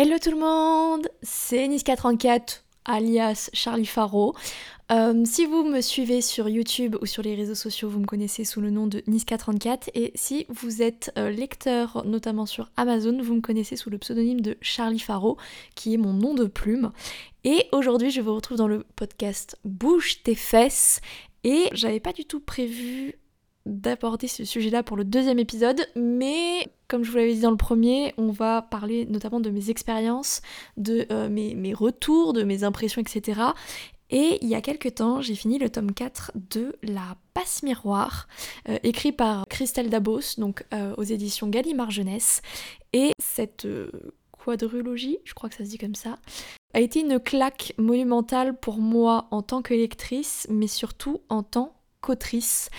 Hello tout le monde, c'est Niska34 alias Charlie Faro. Euh, si vous me suivez sur YouTube ou sur les réseaux sociaux, vous me connaissez sous le nom de Niska34 et si vous êtes euh, lecteur notamment sur Amazon, vous me connaissez sous le pseudonyme de Charlie Faro qui est mon nom de plume. Et aujourd'hui, je vous retrouve dans le podcast Bouge tes fesses et j'avais pas du tout prévu d'aborder ce sujet-là pour le deuxième épisode, mais comme je vous l'avais dit dans le premier, on va parler notamment de mes expériences, de euh, mes, retours, de mes impressions, etc. Et il y a quelques temps, j'ai fini le tome 4 de La Passe Miroir, euh, écrit par Christelle Dabos, donc euh, aux éditions Gallimard Jeunesse. Et cette quadrologie, je crois que ça se dit comme ça, a été une claque monumentale pour moi en tant que lectrice, mais surtout en tant qu'autrice.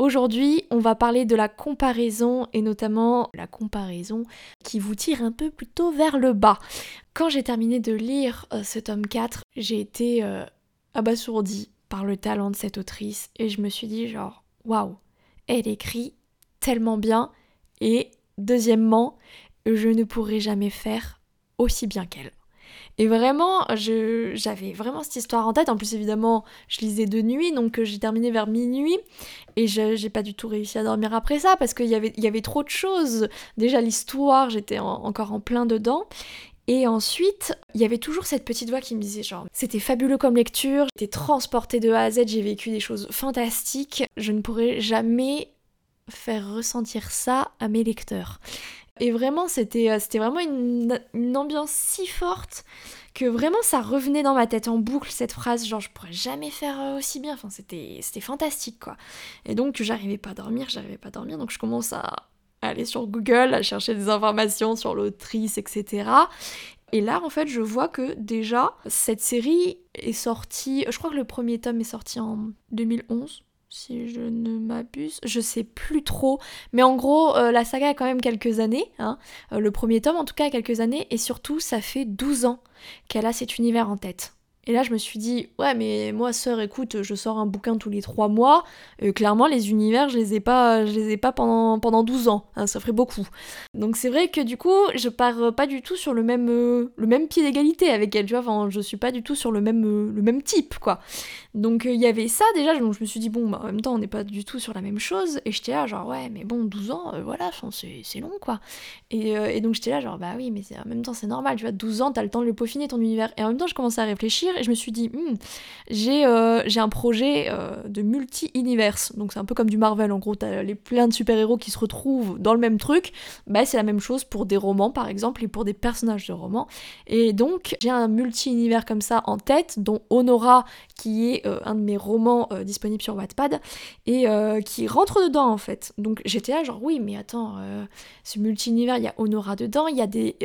Aujourd'hui, on va parler de la comparaison et notamment la comparaison qui vous tire un peu plutôt vers le bas. Quand j'ai terminé de lire euh, ce tome 4, j'ai été euh, abasourdie par le talent de cette autrice et je me suis dit genre waouh, elle écrit tellement bien et deuxièmement, je ne pourrai jamais faire aussi bien qu'elle. Et vraiment, j'avais vraiment cette histoire en tête. En plus, évidemment, je lisais de nuit, donc euh, j'ai terminé vers minuit. Et je j'ai pas du tout réussi à dormir après ça parce qu'il y avait, y avait trop de choses. Déjà, l'histoire, j'étais encore en plein dedans. Et ensuite, il y avait toujours cette petite voix qui me disait genre c'était fabuleux comme lecture, j'étais transportée de A à Z, j'ai vécu des choses fantastiques, je ne pourrais jamais faire ressentir ça à mes lecteurs. Et vraiment, c'était, euh, vraiment une, ambiance si forte que vraiment ça revenait dans ma tête en boucle cette phrase genre je pourrais jamais faire euh, aussi bien. Enfin c'était c'était fantastique quoi. Et donc j'arrivais pas à dormir j'arrivais pas à dormir. Donc je commence à aller sur Google à chercher des informations sur l'autrice etc et là en fait je vois que déjà cette série est sortie je crois que le premier tome est sorti en 2011 si je ne m'abuse, je sais plus trop, mais en gros, euh, la saga a quand même quelques années, hein. euh, le premier tome en tout cas a quelques années, et surtout, ça fait 12 ans qu'elle a cet univers en tête. Et là, je me suis dit, ouais, mais moi, sœur, écoute, je sors un bouquin tous les trois mois. Euh, clairement, les univers, je les ai pas, je les ai pas pendant, pendant 12 ans. Hein, ça ferait beaucoup. Donc, c'est vrai que du coup, je pars pas du tout sur le même, le même pied d'égalité avec elle, tu vois. Enfin, je suis pas du tout sur le même, le même type, quoi. Donc, il y avait ça déjà. Donc, je me suis dit, bon, bah, en même temps, on n'est pas du tout sur la même chose. Et j'étais là, genre, ouais, mais bon, 12 ans, voilà, c'est long, quoi. Et, et donc, j'étais là, genre, bah oui, mais en même temps, c'est normal, tu vois. 12 ans, t'as le temps de le peaufiner, ton univers. Et en même temps, je commençais à réfléchir et je me suis dit, hmm, euh, j'ai un projet euh, de multi-univers. Donc c'est un peu comme du Marvel, en gros, t'as les plein de super-héros qui se retrouvent dans le même truc. Bah c'est la même chose pour des romans par exemple et pour des personnages de romans. Et donc j'ai un multi-univers comme ça en tête, dont Honora, qui est euh, un de mes romans disponibles sur Wattpad, et qui rentre dedans en fait. Donc j'étais là genre oui mais attends, ce multi-univers, il y a Honora dedans, il y a des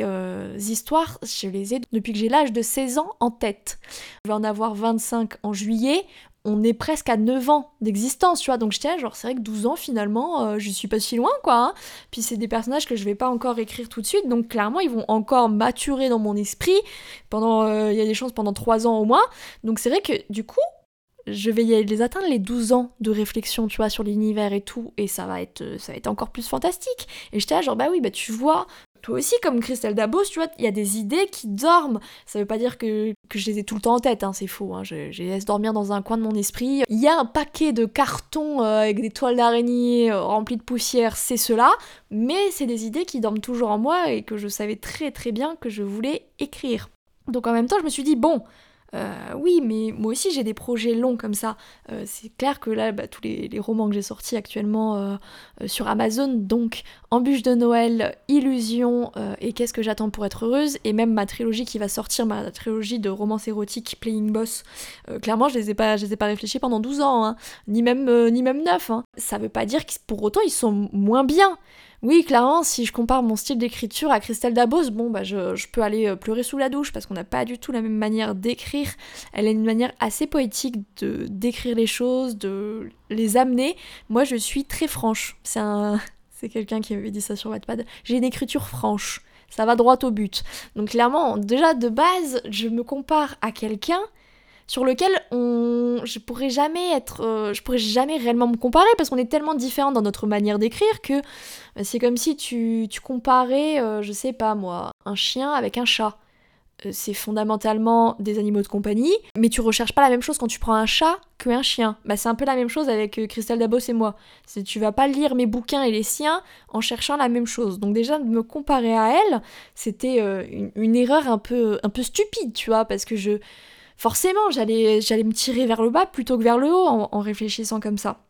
histoires, je les ai depuis que j'ai l'âge de 16 ans en tête. Je vais en avoir 25 en juillet, on est presque à 9 ans d'existence, tu vois. Donc j'étais genre, c'est vrai que 12 ans, finalement, euh, je suis pas si loin, quoi. Hein. Puis c'est des personnages que je vais pas encore écrire tout de suite, donc clairement, ils vont encore maturer dans mon esprit. Pendant, euh, il y a des chances pendant 3 ans au moins. Donc c'est vrai que, du coup, je vais y les atteindre les 12 ans de réflexion, tu vois, sur l'univers et tout, et ça va être, ça va être encore plus fantastique. Et j'étais là, genre, bah oui, bah tu vois, toi aussi, comme Christelle Dabos, tu vois, il y a des idées qui dorment. Ça veut pas dire que, je les ai tout le temps en tête, hein, c'est faux. Hein, je, les laisse dormir dans un coin de mon esprit. Il y a un paquet de cartons euh, avec des toiles d'araignée euh, remplies de poussière, c'est cela. Mais c'est des idées qui dorment toujours en moi et que je savais très très bien que je voulais écrire. Donc en même temps, je me suis dit, bon, euh, oui, mais moi aussi j'ai des projets longs comme ça. Euh, c'est clair que là, bah, tous les, romans que j'ai sortis actuellement euh, sur Amazon, donc Embûche de Noël, Illusion et Qu'est-ce que j'attends pour être heureuse, et même ma trilogie qui va sortir, ma trilogie de romans érotiques Playing Boss, clairement je les ai pas, je les ai pas réfléchis pendant 12 ans, hein. ni, même, ni même 9. Hein. Ça veut pas dire que pour autant ils sont moins bien. Oui, clairement, si je compare mon style d'écriture à Christelle Dabos, bon, bah, je, peux aller euh, pleurer sous la douche parce qu'on n'a pas du tout la même manière d'écrire. Elle a une manière assez poétique de d'écrire les choses, de les amener. Moi, je suis très franche. C'est un, c'est quelqu'un qui m'avait dit ça sur Wattpad. J'ai une écriture franche. Ça va droit au but. Donc clairement, déjà de base, je me compare à quelqu'un sur lequel on, je pourrais jamais être, euh, je pourrais jamais réellement me comparer parce qu'on est tellement différents dans notre manière d'écrire que euh, c'est comme si tu, tu comparais, euh, je sais pas moi, un chien avec un chat. C'est fondamentalement des animaux de compagnie, mais tu recherches pas la même chose quand tu prends un chat qu'un chien. Bah, c'est un peu la même chose avec Christelle Dabos et moi. C'est tu vas pas lire mes bouquins et les siens en cherchant la même chose. Donc déjà me comparer à elle, c'était une, une, erreur un peu un peu stupide, tu vois, parce que je forcément, j'allais, me tirer vers le bas plutôt que vers le haut en, réfléchissant comme ça.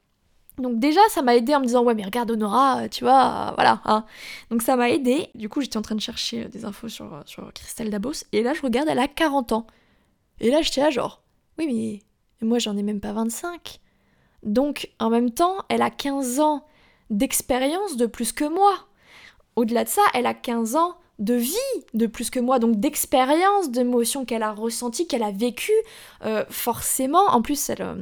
Donc déjà, ça m'a aidé en me disant, ouais, mais regarde Honora, tu vois, voilà. Hein. Donc ça m'a aidé. Du coup, j'étais en train de chercher euh, des infos sur, euh, sur Christelle Dabos. Et là, je regarde, elle a 40 ans. Et là, j'étais là genre, oui, mais moi, j'en ai même pas 25. Donc, en même temps, elle a 15 ans d'expérience de plus que moi. Au-delà de ça, elle a 15 ans de vie de plus que moi, donc d'expérience, d'émotions qu'elle a ressenties, qu'elle a vécues, euh, forcément. En plus, il euh,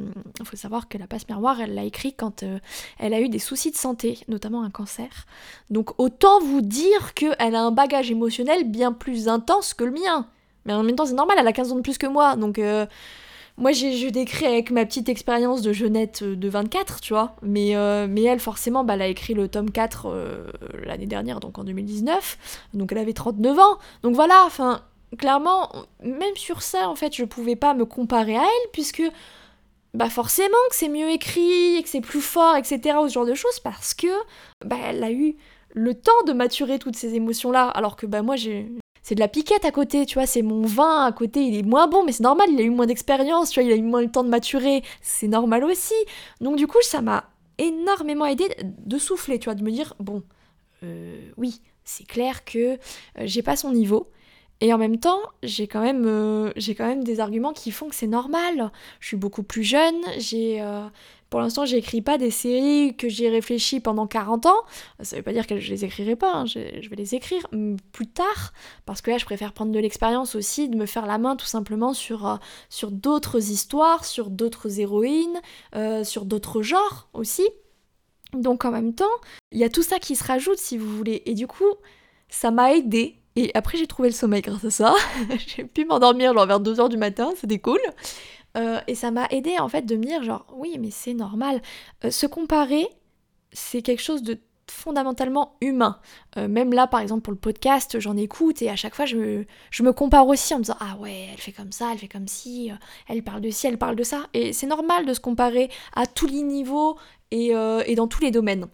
faut savoir que la passe-mémoire, elle l'a écrit quand euh, elle a eu des soucis de santé, notamment un cancer. Donc autant vous dire qu'elle a un bagage émotionnel bien plus intense que le mien. Mais en même temps, c'est normal, elle a 15 ans de plus que moi, donc moi, je décris avec ma petite expérience de jeunette de 24, tu vois. Mais, mais elle, forcément, bah, elle a écrit le tome 4 euh, l'année dernière, donc en 2019. Donc elle avait 39 ans. Donc voilà, enfin, clairement, même sur ça, en fait, je pouvais pas me comparer à elle, puisque bah forcément que c'est mieux écrit, que c'est plus fort, etc. ou ce genre de choses, parce que bah, elle a eu le temps de maturer toutes ces émotions-là, alors que bah moi j'ai c'est de la piquette à côté, tu vois, c'est mon vin à côté, il est moins bon, mais c'est normal, il a eu moins d'expérience, tu vois, il a eu moins le temps de maturer, c'est normal aussi. Donc du coup, ça m'a énormément aidé de souffler, tu vois, de me dire, bon, euh, oui, c'est clair que euh, j'ai pas son niveau, et en même temps, j'ai quand même, euh, quand même des arguments qui font que c'est normal. Je suis beaucoup plus jeune, j'ai, pour l'instant, j'écris pas des séries que j'ai réfléchi pendant 40 ans. Ça veut pas dire que je les écrirai pas, hein. je, vais les écrire plus tard, parce que là, je préfère prendre de l'expérience aussi, de me faire la main tout simplement sur, d'autres histoires, sur d'autres héroïnes, sur d'autres genres aussi. Donc en même temps, il y a tout ça qui se rajoute si vous voulez. Et du coup, ça m'a aidé et après, j'ai trouvé le sommeil grâce à ça. j'ai pu m'endormir vers 2h du matin, c'était cool. Euh, et ça m'a aidé en fait de me dire genre oui mais c'est normal. Euh, se comparer, c'est quelque chose de fondamentalement humain. Euh, même là par exemple pour le podcast, j'en écoute et à chaque fois je me, je me compare aussi en me disant ah ouais elle fait comme ça, elle fait comme ci, elle parle de ci, elle parle de ça. Et c'est normal de se comparer à tous les niveaux et, et dans tous les domaines.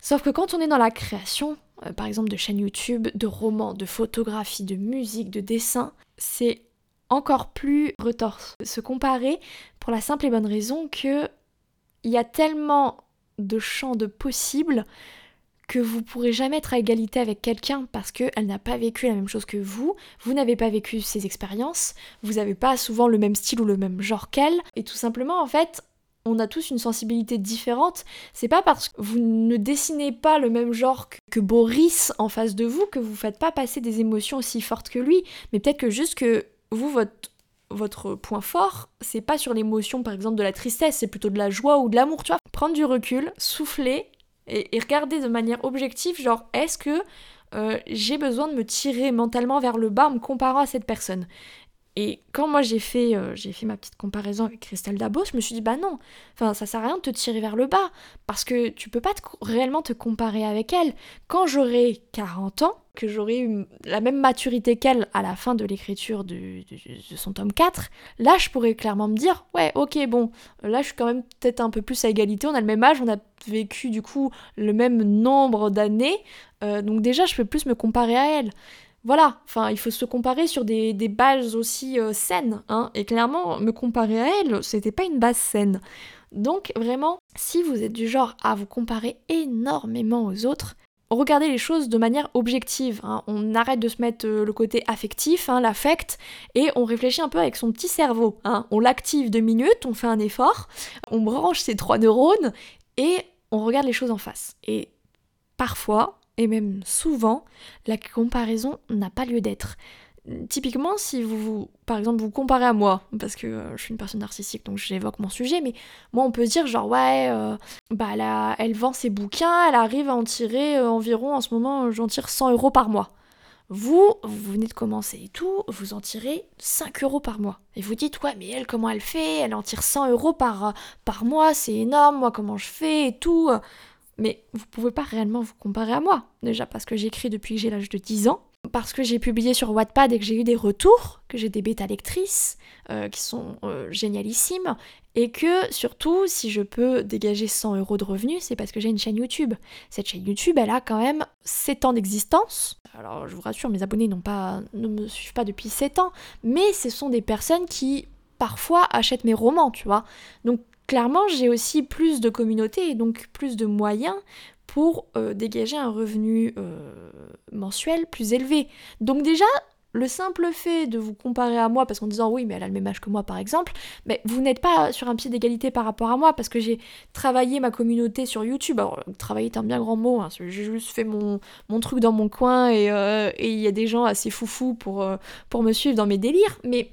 Sauf que quand on est dans la création, par exemple de chaînes YouTube, de romans, de photographies, de musique, de dessin, c'est encore plus retorse. Se comparer pour la simple et bonne raison que il y a tellement de champs de possibles que vous pourrez jamais être à égalité avec quelqu'un parce qu'elle n'a pas vécu la même chose que vous, vous n'avez pas vécu ses expériences, vous n'avez pas souvent le même style ou le même genre qu'elle, et tout simplement en fait, on a tous une sensibilité différente. C'est pas parce que vous ne dessinez pas le même genre que Boris en face de vous que vous faites pas passer des émotions aussi fortes que lui, mais peut-être que juste que vous, votre, votre point fort, c'est pas sur l'émotion, par exemple, de la tristesse, c'est plutôt de la joie ou de l'amour, tu vois. Prendre du recul, souffler et, regarder de manière objective, genre, est-ce que euh, j'ai besoin de me tirer mentalement vers le bas en me comparant à cette personne? Et quand moi j'ai fait, euh, j'ai fait ma petite comparaison avec Christelle Dabos, je me suis dit bah non, enfin ça sert à rien de te tirer vers le bas parce que tu peux pas réellement te comparer avec elle. Quand j'aurai 40 ans, que j'aurai eu la même maturité qu'elle à la fin de l'écriture de, son tome 4, là je pourrais clairement me dire ouais ok bon, là je suis quand même peut-être un peu plus à égalité, on a le même âge, on a vécu du coup le même nombre d'années, euh, donc déjà je peux plus me comparer à elle voilà, enfin, il faut se comparer sur des, bases aussi euh, saines, hein, et clairement, me comparer à elle, c'était pas une base saine. Donc, vraiment, si vous êtes du genre à vous comparer énormément aux autres, regardez les choses de manière objective. Hein. On arrête de se mettre euh, le côté affectif, hein, l'affect, et on réfléchit un peu avec son petit cerveau. On l'active deux minutes, on fait un effort, on branche ses trois neurones, et on regarde les choses en face. Et parfois, et même souvent, la comparaison n'a pas lieu d'être. Typiquement, si vous, par exemple, vous comparez à moi, parce que euh, je suis une personne narcissique, donc j'évoque mon sujet, mais moi, on peut dire genre, ouais, euh, bah elle vend ses bouquins, elle arrive à en tirer euh, environ, en ce moment, j'en tire 100 euros par mois. Vous, vous venez de commencer et tout, vous en tirez 5 euros par mois. Et vous dites, ouais, mais elle, comment elle fait? Elle en tire 100 euros par, par mois, c'est énorme, moi, comment je fais et tout. Mais vous pouvez pas réellement vous comparer à moi. Déjà parce que j'écris depuis que j'ai l'âge de 10 ans, parce que j'ai publié sur Wattpad et que j'ai eu des retours, que j'ai des bêta lectrices euh, qui sont euh, génialissimes, et que surtout, si je peux dégager 100 euros de revenus, c'est parce que j'ai une chaîne YouTube. Cette chaîne YouTube, elle a quand même 7 ans d'existence. Alors, je vous rassure, mes abonnés pas, ne me suivent pas depuis 7 ans, mais ce sont des personnes qui parfois achètent mes romans, tu vois. Donc, clairement, j'ai aussi plus de communauté et donc plus de moyens pour euh, dégager un revenu euh, mensuel plus élevé. Donc déjà, le simple fait de vous comparer à moi, parce qu'en disant oui, mais elle a le même âge que moi par exemple, mais vous n'êtes pas sur un pied d'égalité par rapport à moi, parce que j'ai travaillé ma communauté sur YouTube. Alors, travailler est un bien grand mot, hein, j'ai juste fait mon, mon, truc dans mon coin euh, et il y a des gens assez foufous pour, pour me suivre dans mes délires, mais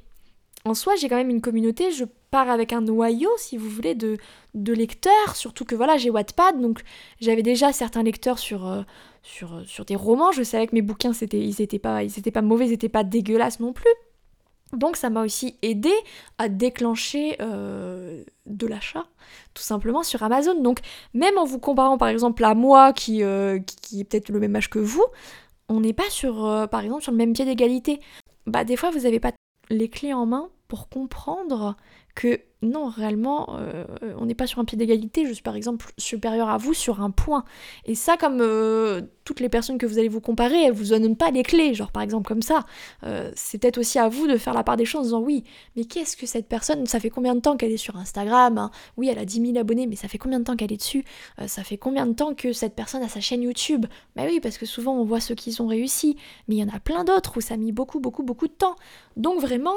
en soi, j'ai quand même une communauté, je pars avec un noyau, si vous voulez, de, de lecteurs, surtout que voilà, j'ai Wattpad, donc j'avais déjà certains lecteurs sur, euh, sur, euh, sur des romans, je savais que mes bouquins, c'était, ils n'étaient pas, pas mauvais, ils n'étaient pas dégueulasses non plus. Donc ça m'a aussi aidé à déclencher euh, de l'achat, tout simplement sur Amazon. Donc même en vous comparant par exemple à moi, qui, qui, est peut-être le même âge que vous, on n'est pas sur, par exemple, sur le même pied d'égalité. Bah des fois vous n'avez pas les clés en main pour comprendre que non, réellement, euh, on n'est pas sur un pied d'égalité, je suis par exemple supérieure à vous sur un point. Et ça, comme euh, toutes les personnes que vous allez vous comparer, elles vous donnent pas les clés, genre par exemple comme ça. Euh, c'est peut-être aussi à vous de faire la part des choses en disant oui, mais qu'est-ce que cette personne, ça fait combien de temps qu'elle est sur Instagram hein? Oui, elle a 10 000 abonnés, mais ça fait combien de temps qu'elle est dessus? Ça fait combien de temps que cette personne a sa chaîne YouTube? Bah oui, parce que souvent on voit ceux qui ont réussi, mais il y en a plein d'autres où ça a mis beaucoup, beaucoup, beaucoup de temps. Donc vraiment,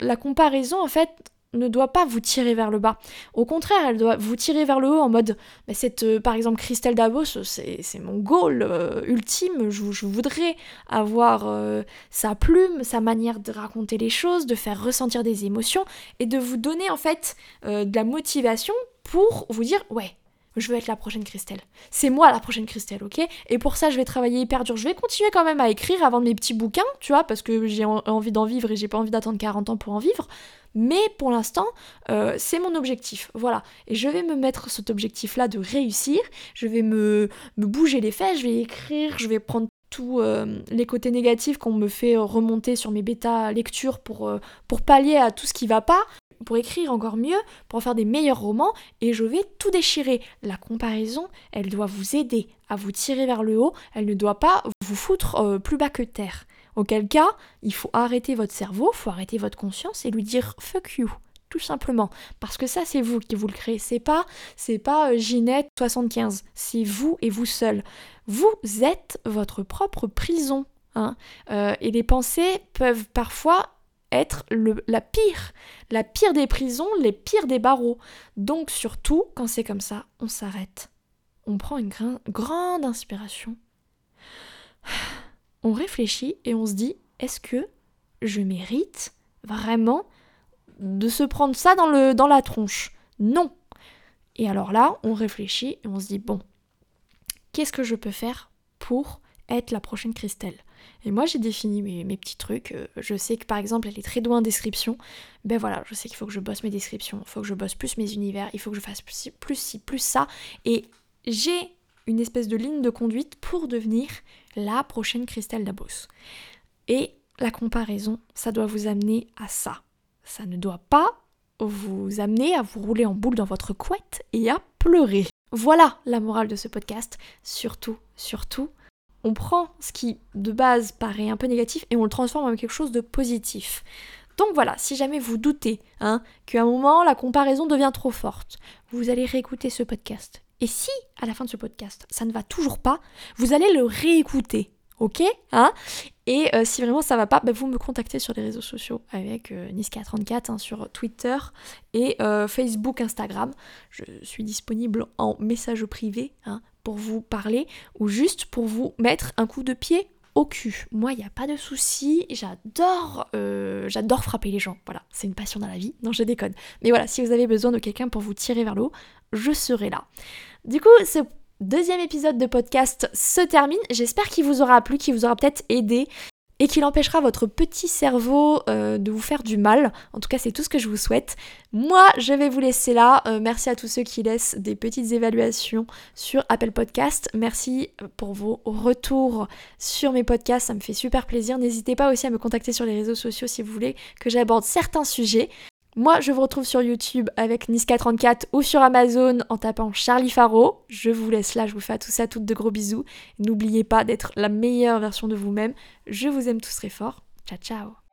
la comparaison, en fait, ne doit pas vous tirer vers le bas. Au contraire, elle doit vous tirer vers le haut en mode, mais cette, euh, par exemple, Christelle Davos, c'est mon goal euh, ultime. Je, voudrais avoir euh, sa plume, sa manière de raconter les choses, de faire ressentir des émotions et de vous donner en fait de la motivation pour vous dire, ouais, je veux être la prochaine Christelle. C'est moi la prochaine Christelle, ok? Et pour ça, je vais travailler hyper dur. Je vais continuer quand même à écrire, vendre mes petits bouquins, tu vois, parce que j'ai envie d'en vivre et j'ai pas envie d'attendre 40 ans pour en vivre. Mais pour l'instant, euh, c'est mon objectif. Voilà. Et je vais me mettre cet objectif-là de réussir. Je vais me, me, bouger les fesses, je vais écrire, je vais prendre tous euh, les côtés négatifs qu'on me fait remonter sur mes bêta lectures pour, euh, pour pallier à tout ce qui va pas pour écrire encore mieux, pour faire des meilleurs romans, et je vais tout déchirer. La comparaison, elle doit vous aider à vous tirer vers le haut, elle ne doit pas vous foutre euh, plus bas que terre. Auquel cas, il faut arrêter votre cerveau, il faut arrêter votre conscience et lui dire fuck you. Tout simplement. Parce que ça, c'est vous qui vous le créez. C'est pas, c'est pas euh, Ginette 75. C'est vous et vous seul. Vous êtes votre propre prison. Hein. Euh, et les pensées peuvent parfois être la pire, la pire des prisons, les pires des barreaux. Donc surtout, quand c'est comme ça, on s'arrête. On prend une grande inspiration. On réfléchit et on se dit, est-ce que je mérite vraiment de se prendre ça dans, le, dans la tronche? Non. Et alors là, on réfléchit et on se dit, bon, qu'est-ce que je peux faire pour être la prochaine Christelle? Et moi, j'ai défini mes, petits trucs. Euh, je sais que par exemple, elle est très douée en description. Ben voilà, je sais qu'il faut que je bosse mes descriptions, il faut que je bosse plus mes univers, il faut que je fasse plus, plus ci, plus ça. Et j'ai une espèce de ligne de conduite pour devenir la prochaine Christelle Dabos. Et la comparaison, ça doit vous amener à ça. Ça ne doit pas vous amener à vous rouler en boule dans votre couette et à pleurer. Voilà la morale de ce podcast. Surtout, surtout, on prend ce qui de base paraît un peu négatif et on le transforme en quelque chose de positif. Donc voilà, si jamais vous doutez hein, qu'à un moment la comparaison devient trop forte, vous allez réécouter ce podcast. Et si, à la fin de ce podcast, ça ne va toujours pas, vous allez le réécouter. Ok hein? Et euh, si vraiment ça va pas, bah, vous me contactez sur les réseaux sociaux avec euh, Niska34 hein, sur Twitter et euh, Facebook, Instagram. Je suis disponible en message privé hein, pour vous parler ou juste pour vous mettre un coup de pied au cul. Moi, il n'y a pas de souci, j'adore j'adore frapper les gens. Voilà, c'est une passion dans la vie. Non, je déconne. Mais voilà, si vous avez besoin de quelqu'un pour vous tirer vers le haut, je serai là. Du coup, ce deuxième épisode de podcast se termine. J'espère qu'il vous aura plu, qu'il vous aura peut-être aidé et qu'il empêchera votre petit cerveau euh, de vous faire du mal. En tout cas, c'est tout ce que je vous souhaite. Moi, je vais vous laisser là. Euh, merci à tous ceux qui laissent des petites évaluations sur Apple Podcast. Merci pour vos retours sur mes podcasts, ça me fait super plaisir. N'hésitez pas aussi à me contacter sur les réseaux sociaux si vous voulez que j'aborde certains sujets. Moi, je vous retrouve sur YouTube avec Niska34 ou sur Amazon en tapant Charlie Faro. Je vous laisse là, je vous fais à tout ça toutes de gros bisous. N'oubliez pas d'être la meilleure version de vous-même. Je vous aime tous très fort. Ciao ciao